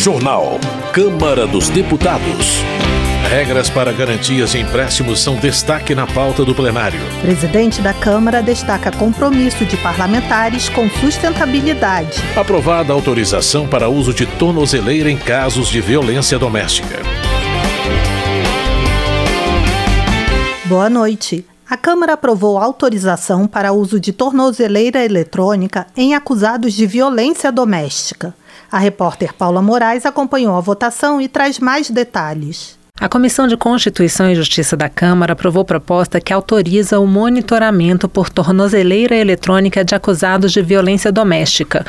Jornal. Câmara dos Deputados. Regras para garantias de empréstimos são destaque na pauta do plenário. Presidente da Câmara destaca compromisso de parlamentares com sustentabilidade. Aprovada autorização para uso de tornozeleira em casos de violência doméstica. Boa noite. A Câmara aprovou autorização para uso de tornozeleira eletrônica em acusados de violência doméstica. A repórter Paula Moraes acompanhou a votação e traz mais detalhes. A Comissão de Constituição e Justiça da Câmara aprovou proposta que autoriza o monitoramento por tornozeleira eletrônica de acusados de violência doméstica.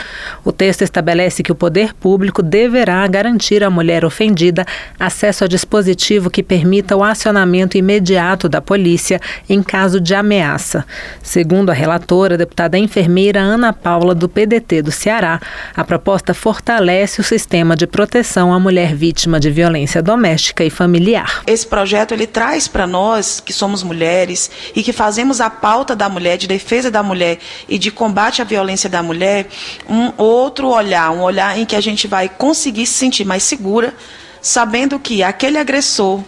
O texto estabelece que o poder público deverá garantir à mulher ofendida acesso a dispositivo que permita o acionamento imediato da polícia em caso de ameaça. Segundo a relatora, a deputada enfermeira Ana Paula, do PDT do Ceará, a proposta fortalece o sistema de proteção à mulher vítima de violência doméstica e familiar familiar. Esse projeto ele traz para nós que somos mulheres e que fazemos a pauta da mulher, de defesa da mulher e de combate à violência da mulher, um outro olhar, um olhar em que a gente vai conseguir se sentir mais segura, sabendo que aquele agressor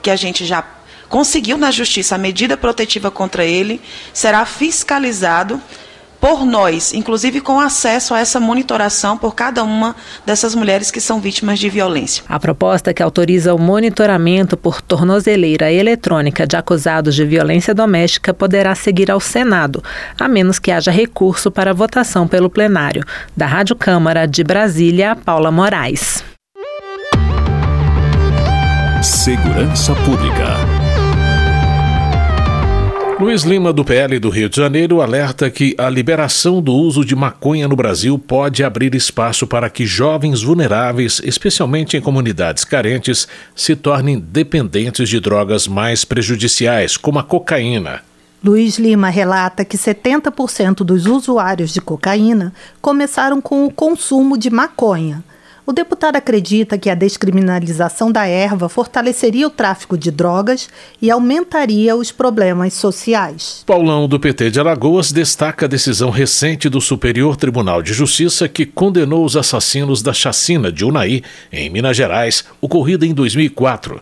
que a gente já conseguiu na justiça a medida protetiva contra ele será fiscalizado por nós, inclusive com acesso a essa monitoração por cada uma dessas mulheres que são vítimas de violência. A proposta que autoriza o monitoramento por tornozeleira eletrônica de acusados de violência doméstica poderá seguir ao Senado, a menos que haja recurso para votação pelo plenário. Da Rádio Câmara de Brasília, Paula Moraes. Segurança Pública. Luiz Lima, do PL do Rio de Janeiro, alerta que a liberação do uso de maconha no Brasil pode abrir espaço para que jovens vulneráveis, especialmente em comunidades carentes, se tornem dependentes de drogas mais prejudiciais, como a cocaína. Luiz Lima relata que 70% dos usuários de cocaína começaram com o consumo de maconha. O deputado acredita que a descriminalização da erva fortaleceria o tráfico de drogas e aumentaria os problemas sociais. Paulão, do PT de Alagoas, destaca a decisão recente do Superior Tribunal de Justiça que condenou os assassinos da chacina de Unai, em Minas Gerais, ocorrida em 2004.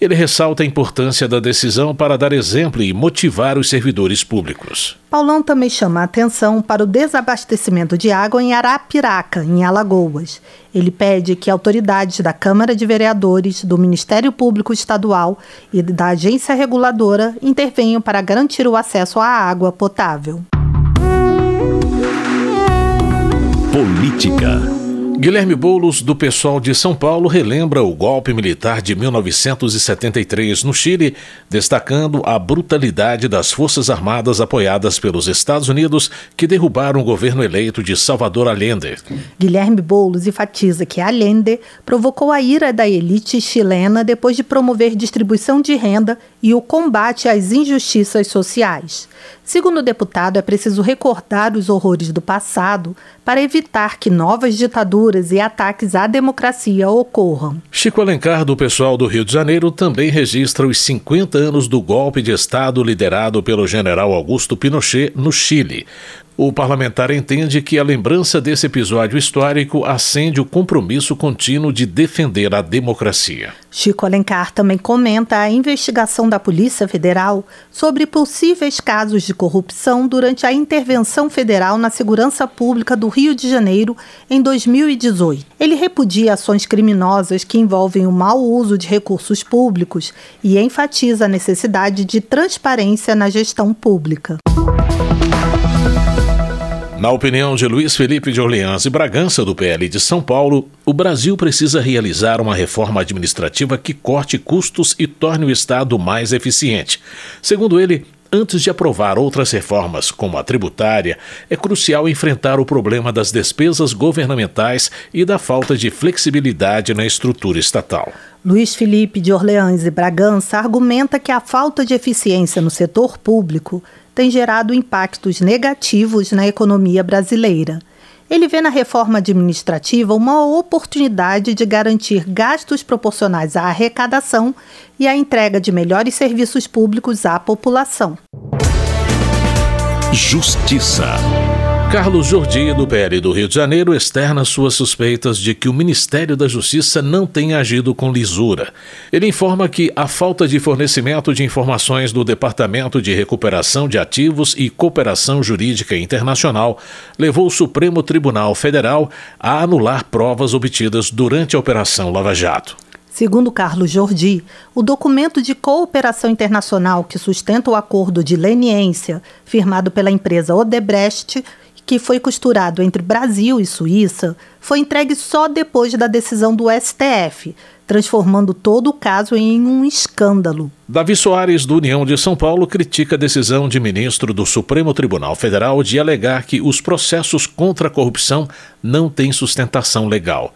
Ele ressalta a importância da decisão para dar exemplo e motivar os servidores públicos. Paulão também chama a atenção para o desabastecimento de água em Arapiraca, em Alagoas. Ele pede que autoridades da Câmara de Vereadores, do Ministério Público Estadual e da agência reguladora intervenham para garantir o acesso à água potável. Política. Guilherme Boulos, do pessoal de São Paulo, relembra o golpe militar de 1973 no Chile, destacando a brutalidade das Forças Armadas apoiadas pelos Estados Unidos que derrubaram o governo eleito de Salvador Allende. Guilherme Boulos enfatiza que Allende provocou a ira da elite chilena depois de promover distribuição de renda e o combate às injustiças sociais. Segundo o deputado, é preciso recordar os horrores do passado para evitar que novas ditaduras e ataques à democracia ocorram. Chico Alencar, do pessoal do Rio de Janeiro, também registra os 50 anos do golpe de Estado liderado pelo general Augusto Pinochet no Chile. O parlamentar entende que a lembrança desse episódio histórico acende o compromisso contínuo de defender a democracia. Chico Alencar também comenta a investigação da Polícia Federal sobre possíveis casos de corrupção durante a intervenção federal na segurança pública do Rio de Janeiro em 2018. Ele repudia ações criminosas que envolvem o mau uso de recursos públicos e enfatiza a necessidade de transparência na gestão pública. Na opinião de Luiz Felipe de Orleans e Bragança, do PL de São Paulo, o Brasil precisa realizar uma reforma administrativa que corte custos e torne o Estado mais eficiente. Segundo ele, antes de aprovar outras reformas, como a tributária, é crucial enfrentar o problema das despesas governamentais e da falta de flexibilidade na estrutura estatal. Luiz Felipe de Orleans e Bragança argumenta que a falta de eficiência no setor público tem gerado impactos negativos na economia brasileira. Ele vê na reforma administrativa uma oportunidade de garantir gastos proporcionais à arrecadação e à entrega de melhores serviços públicos à população. Justiça. Carlos Jordi, do PL do Rio de Janeiro, externa suas suspeitas de que o Ministério da Justiça não tenha agido com lisura. Ele informa que a falta de fornecimento de informações do Departamento de Recuperação de Ativos e Cooperação Jurídica Internacional levou o Supremo Tribunal Federal a anular provas obtidas durante a Operação Lava Jato. Segundo Carlos Jordi, o documento de cooperação internacional que sustenta o acordo de leniência firmado pela empresa Odebrecht que foi costurado entre Brasil e Suíça, foi entregue só depois da decisão do STF, transformando todo o caso em um escândalo. Davi Soares, do União de São Paulo, critica a decisão de ministro do Supremo Tribunal Federal de alegar que os processos contra a corrupção não têm sustentação legal.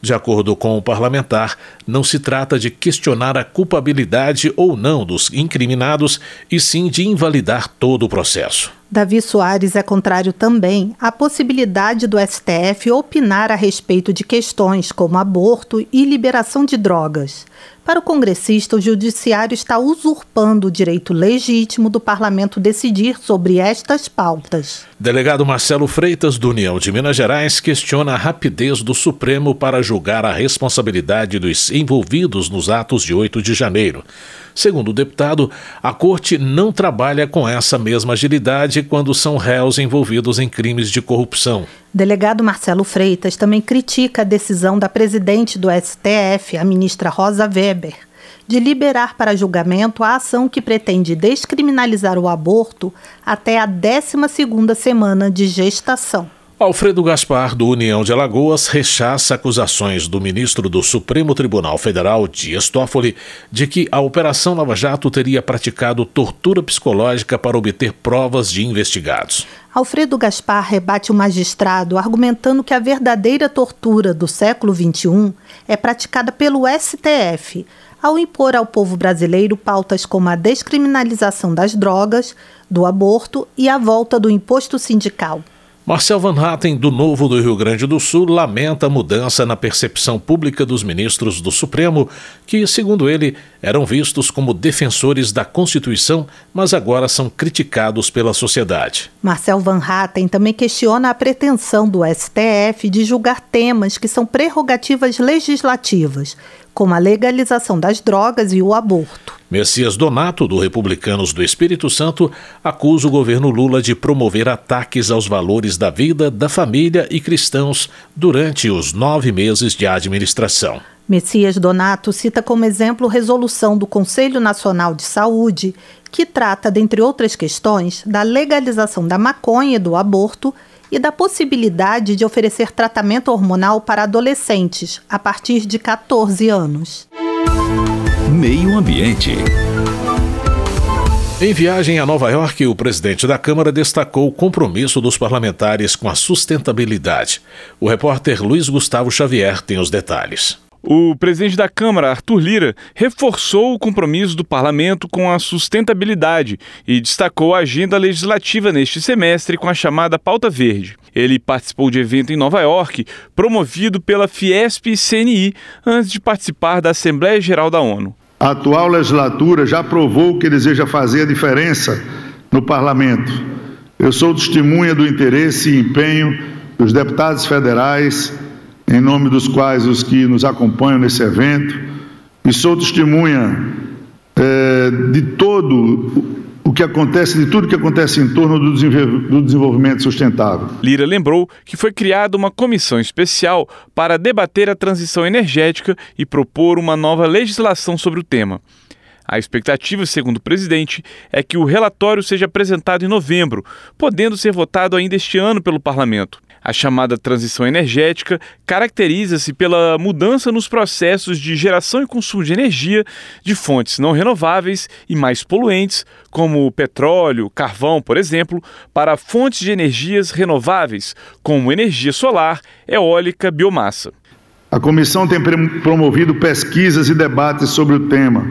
De acordo com o parlamentar, não se trata de questionar a culpabilidade ou não dos incriminados, e sim de invalidar todo o processo. Davi Soares é contrário também à possibilidade do STF opinar a respeito de questões como aborto e liberação de drogas. Para o congressista, o judiciário está usurpando o direito legítimo do parlamento decidir sobre estas pautas. Delegado Marcelo Freitas, do União de Minas Gerais, questiona a rapidez do Supremo para julgar a responsabilidade dos envolvidos nos atos de 8 de janeiro. Segundo o deputado, a corte não trabalha com essa mesma agilidade quando são réus envolvidos em crimes de corrupção. Delegado Marcelo Freitas também critica a decisão da presidente do STF, a ministra Rosa Weber, de liberar para julgamento a ação que pretende descriminalizar o aborto até a 12ª semana de gestação. Alfredo Gaspar, do União de Alagoas, rechaça acusações do ministro do Supremo Tribunal Federal, Dias Toffoli, de que a Operação Lava Jato teria praticado tortura psicológica para obter provas de investigados. Alfredo Gaspar rebate o magistrado argumentando que a verdadeira tortura do século XXI é praticada pelo STF, ao impor ao povo brasileiro pautas como a descriminalização das drogas, do aborto e a volta do imposto sindical. Marcel Van Hatten, do Novo do Rio Grande do Sul, lamenta a mudança na percepção pública dos ministros do Supremo, que, segundo ele, eram vistos como defensores da Constituição, mas agora são criticados pela sociedade. Marcel Van Hatten também questiona a pretensão do STF de julgar temas que são prerrogativas legislativas, como a legalização das drogas e o aborto. Messias Donato, do Republicanos do Espírito Santo, acusa o governo Lula de promover ataques aos valores da vida, da família e cristãos durante os nove meses de administração. Messias Donato cita como exemplo resolução do Conselho Nacional de Saúde, que trata, dentre outras questões, da legalização da maconha e do aborto e da possibilidade de oferecer tratamento hormonal para adolescentes a partir de 14 anos. Meio Ambiente. Em viagem a Nova York, o presidente da Câmara destacou o compromisso dos parlamentares com a sustentabilidade. O repórter Luiz Gustavo Xavier tem os detalhes. O presidente da Câmara, Arthur Lira, reforçou o compromisso do parlamento com a sustentabilidade e destacou a agenda legislativa neste semestre com a chamada Pauta Verde. Ele participou de evento em Nova York, promovido pela Fiesp e CNI, antes de participar da Assembleia Geral da ONU. A atual legislatura já provou que deseja fazer a diferença no parlamento. Eu sou testemunha do interesse e empenho dos deputados federais em nome dos quais os que nos acompanham nesse evento, e sou testemunha é, de todo o que acontece, de tudo que acontece em torno do desenvolvimento sustentável. Lira lembrou que foi criada uma comissão especial para debater a transição energética e propor uma nova legislação sobre o tema. A expectativa, segundo o presidente, é que o relatório seja apresentado em novembro, podendo ser votado ainda este ano pelo parlamento. A chamada transição energética caracteriza-se pela mudança nos processos de geração e consumo de energia de fontes não renováveis e mais poluentes, como petróleo, carvão, por exemplo, para fontes de energias renováveis, como energia solar, eólica, biomassa. A comissão tem promovido pesquisas e debates sobre o tema.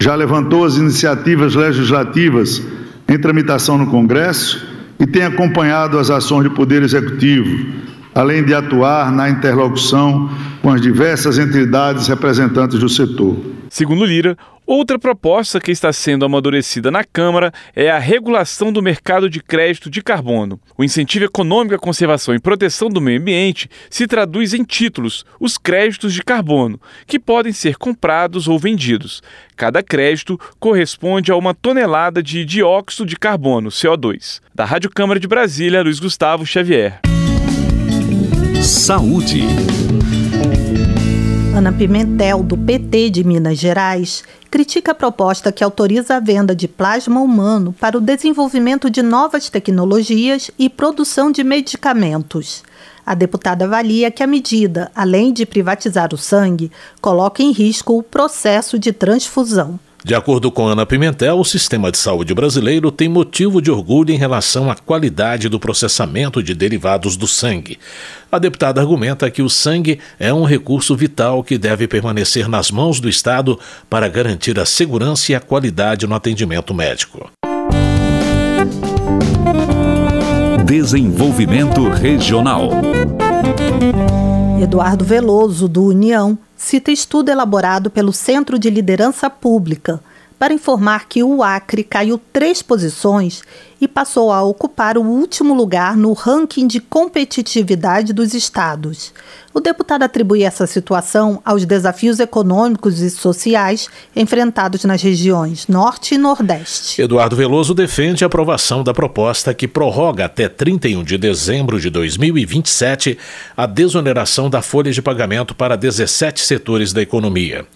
Já levantou as iniciativas legislativas em tramitação no Congresso e tem acompanhado as ações do Poder Executivo, além de atuar na interlocução com as diversas entidades representantes do setor. Segundo Lira, Outra proposta que está sendo amadurecida na Câmara é a regulação do mercado de crédito de carbono. O incentivo econômico à conservação e proteção do meio ambiente se traduz em títulos, os créditos de carbono, que podem ser comprados ou vendidos. Cada crédito corresponde a uma tonelada de dióxido de carbono, CO2. Da Rádio Câmara de Brasília, Luiz Gustavo Xavier. Saúde. Ana Pimentel, do PT de Minas Gerais, critica a proposta que autoriza a venda de plasma humano para o desenvolvimento de novas tecnologias e produção de medicamentos. A deputada avalia que a medida, além de privatizar o sangue, coloca em risco o processo de transfusão. De acordo com Ana Pimentel, o sistema de saúde brasileiro tem motivo de orgulho em relação à qualidade do processamento de derivados do sangue. A deputada argumenta que o sangue é um recurso vital que deve permanecer nas mãos do Estado para garantir a segurança e a qualidade no atendimento médico. Desenvolvimento Regional. Eduardo Veloso, do União, cita estudo elaborado pelo Centro de Liderança Pública para informar que o Acre caiu três posições e passou a ocupar o último lugar no ranking de competitividade dos estados. O deputado atribui essa situação aos desafios econômicos e sociais enfrentados nas regiões Norte e Nordeste. Eduardo Veloso defende a aprovação da proposta que prorroga até 31 de dezembro de 2027 a desoneração da folha de pagamento para 17 setores da economia.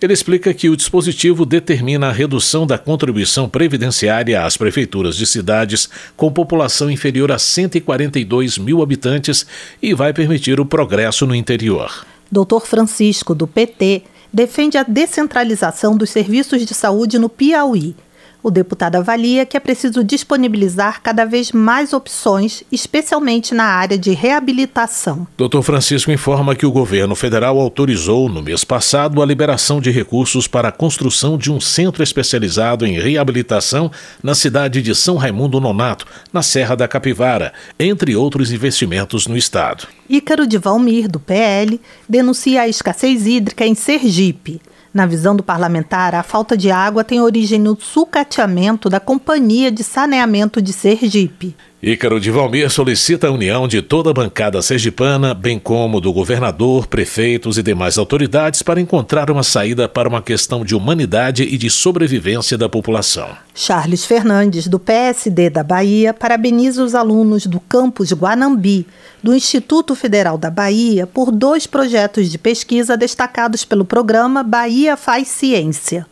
Ele explica que o dispositivo determina a redução da contribuição previdenciária às prefeituras de cidades com população inferior a 142 mil habitantes e vai permitir o progresso no interior. Dr. Francisco, do PT, defende a descentralização dos serviços de saúde no Piauí o deputado avalia que é preciso disponibilizar cada vez mais opções, especialmente na área de reabilitação. Dr. Francisco informa que o governo federal autorizou, no mês passado, a liberação de recursos para a construção de um centro especializado em reabilitação na cidade de São Raimundo Nonato, na Serra da Capivara, entre outros investimentos no estado. Ícaro de Valmir, do PL, denuncia a escassez hídrica em Sergipe. Na visão do parlamentar, a falta de água tem origem no sucateamento da Companhia de Saneamento de Sergipe. Ícaro de Valmir solicita a união de toda a bancada sergipana, bem como do governador, prefeitos e demais autoridades para encontrar uma saída para uma questão de humanidade e de sobrevivência da população. Charles Fernandes, do PSD da Bahia, parabeniza os alunos do campus Guanambi, do Instituto Federal da Bahia, por dois projetos de pesquisa destacados pelo programa Bahia Faz Ciência.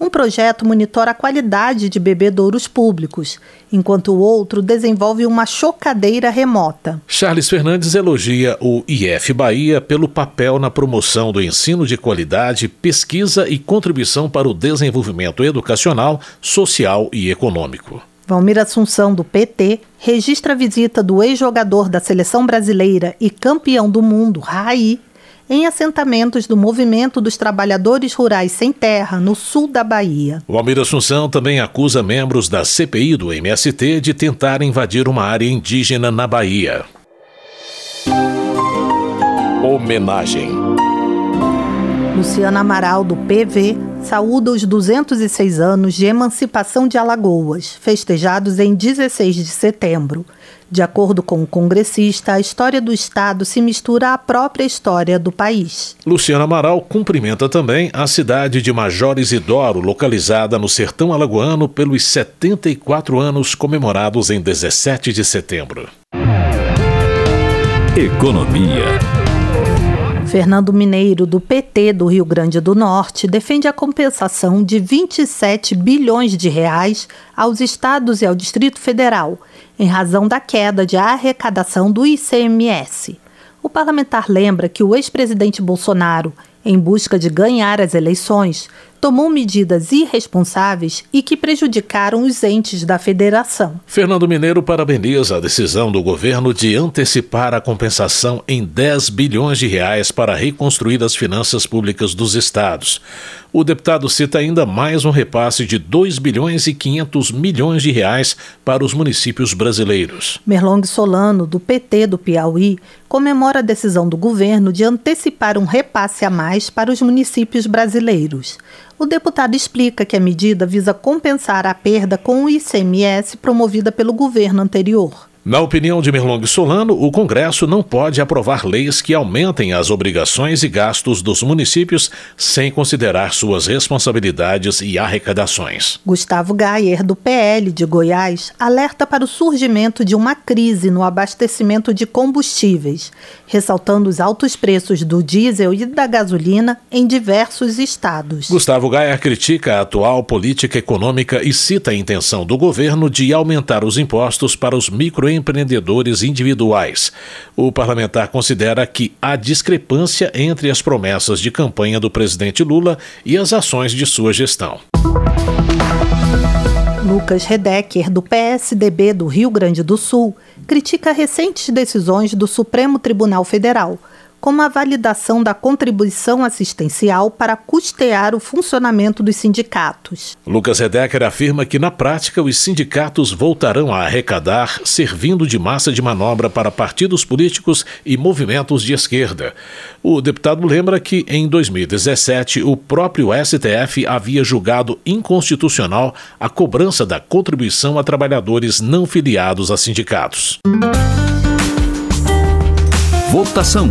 Um projeto monitora a qualidade de bebedouros públicos, enquanto o outro desenvolve uma chocadeira remota. Charles Fernandes elogia o IF Bahia pelo papel na promoção do ensino de qualidade, pesquisa e contribuição para o desenvolvimento educacional, social e econômico. Valmir Assunção, do PT, registra a visita do ex-jogador da seleção brasileira e campeão do mundo, Raí, em assentamentos do Movimento dos Trabalhadores Rurais Sem Terra, no sul da Bahia. O Almir Assunção também acusa membros da CPI do MST de tentar invadir uma área indígena na Bahia. Homenagem. Luciana Amaral, do PV, saúda os 206 anos de emancipação de Alagoas, festejados em 16 de setembro. De acordo com o congressista, a história do Estado se mistura à própria história do país. Luciano Amaral cumprimenta também a cidade de Major Isidoro, localizada no sertão alagoano, pelos 74 anos comemorados em 17 de setembro. Economia. Fernando Mineiro, do PT do Rio Grande do Norte, defende a compensação de 27 bilhões de reais aos estados e ao Distrito Federal, em razão da queda de arrecadação do ICMS. O parlamentar lembra que o ex-presidente Bolsonaro, em busca de ganhar as eleições, tomou medidas irresponsáveis e que prejudicaram os entes da federação. Fernando Mineiro parabeniza a decisão do governo de antecipar a compensação em 10 bilhões de reais para reconstruir as finanças públicas dos estados. O deputado cita ainda mais um repasse de 2 bilhões e 500 milhões de reais para os municípios brasileiros. Merlong Solano, do PT do Piauí, comemora a decisão do governo de antecipar um repasse a mais para os municípios brasileiros. O deputado explica que a medida visa compensar a perda com o ICMS promovida pelo governo anterior. Na opinião de Merlong Solano, o Congresso não pode aprovar leis que aumentem as obrigações e gastos dos municípios sem considerar suas responsabilidades e arrecadações. Gustavo Gayer, do PL de Goiás, alerta para o surgimento de uma crise no abastecimento de combustíveis, ressaltando os altos preços do diesel e da gasolina em diversos estados. Gustavo Gayer critica a atual política econômica e cita a intenção do governo de aumentar os impostos para os micro empreendedores individuais. O parlamentar considera que há discrepância entre as promessas de campanha do presidente Lula e as ações de sua gestão. Lucas Redecker, do PSDB do Rio Grande do Sul, critica recentes decisões do Supremo Tribunal Federal como a validação da contribuição assistencial para custear o funcionamento dos sindicatos. Lucas Redecker afirma que, na prática, os sindicatos voltarão a arrecadar, servindo de massa de manobra para partidos políticos e movimentos de esquerda. O deputado lembra que, em 2017, o próprio STF havia julgado inconstitucional a cobrança da contribuição a trabalhadores não filiados a sindicatos. Votação.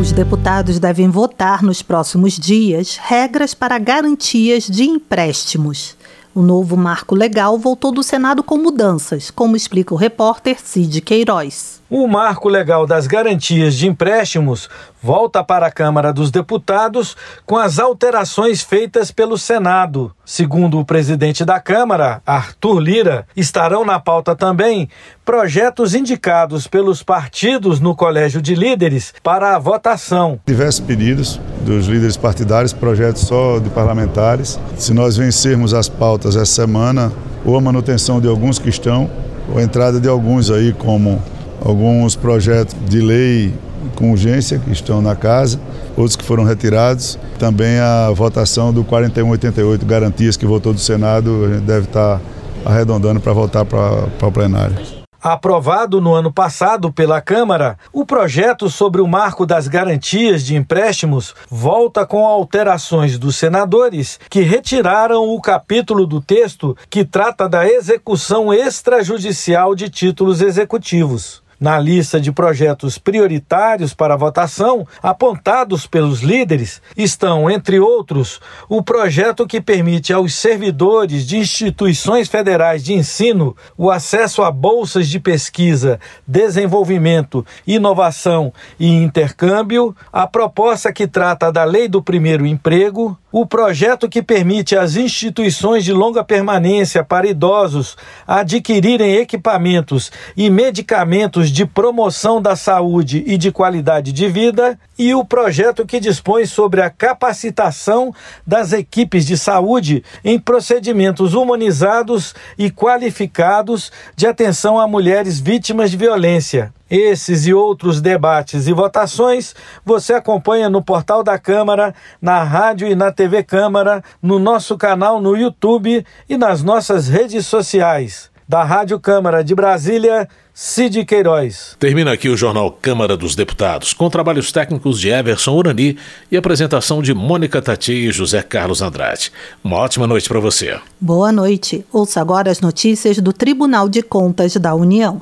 Os deputados devem votar nos próximos dias regras para garantias de empréstimos. O novo marco legal voltou do Senado com mudanças, como explica o repórter Cid Queiroz. O marco legal das garantias de empréstimos volta para a Câmara dos Deputados com as alterações feitas pelo Senado. Segundo o presidente da Câmara, Arthur Lira, estarão na pauta também projetos indicados pelos partidos no Colégio de Líderes para a votação. Diversos pedidos dos líderes partidários, projetos só de parlamentares. Se nós vencermos as pautas essa semana, ou a manutenção de alguns que estão, ou a entrada de alguns aí como alguns projetos de lei com urgência que estão na casa, outros que foram retirados. Também a votação do 4188 garantias que votou do Senado, a gente deve estar arredondando para voltar para, o plenário. Aprovado no ano passado pela Câmara, o projeto sobre o marco das garantias de empréstimos volta com alterações dos senadores que retiraram o capítulo do texto que trata da execução extrajudicial de títulos executivos. Na lista de projetos prioritários para votação, apontados pelos líderes, estão, entre outros, o projeto que permite aos servidores de instituições federais de ensino o acesso a bolsas de pesquisa, desenvolvimento, inovação e intercâmbio, a proposta que trata da Lei do Primeiro Emprego, o projeto que permite às instituições de longa permanência para idosos adquirirem equipamentos e medicamentos de promoção da saúde e de qualidade de vida e o projeto que dispõe sobre a capacitação das equipes de saúde em procedimentos humanizados e qualificados de atenção a mulheres vítimas de violência. Esses e outros debates e votações você acompanha no portal da Câmara, na rádio e na TV Câmara, no nosso canal no YouTube e nas nossas redes sociais. Da Rádio Câmara de Brasília, Cid Queiroz. Termina aqui o Jornal Câmara dos Deputados, com trabalhos técnicos de Everson Urani e apresentação de Mônica Tati e José Carlos Andrade. Uma ótima noite para você. Boa noite. Ouça agora as notícias do Tribunal de Contas da União.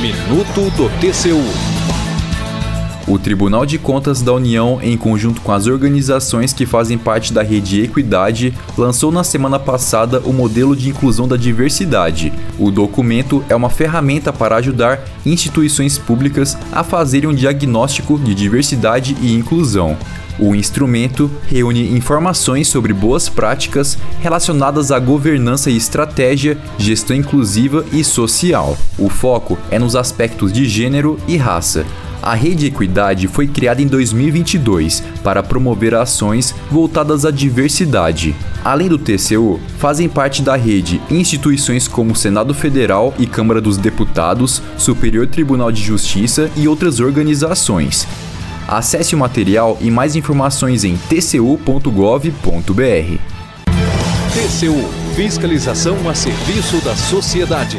Minuto do TCU. O Tribunal de Contas da União, em conjunto com as organizações que fazem parte da Rede Equidade, lançou na semana passada o modelo de inclusão da diversidade. O documento é uma ferramenta para ajudar instituições públicas a fazerem um diagnóstico de diversidade e inclusão. O instrumento reúne informações sobre boas práticas relacionadas à governança e estratégia, gestão inclusiva e social. O foco é nos aspectos de gênero e raça. A Rede Equidade foi criada em 2022 para promover ações voltadas à diversidade. Além do TCU, fazem parte da rede instituições como Senado Federal e Câmara dos Deputados, Superior Tribunal de Justiça e outras organizações. Acesse o material e mais informações em tcu.gov.br. TCU Fiscalização a serviço da sociedade.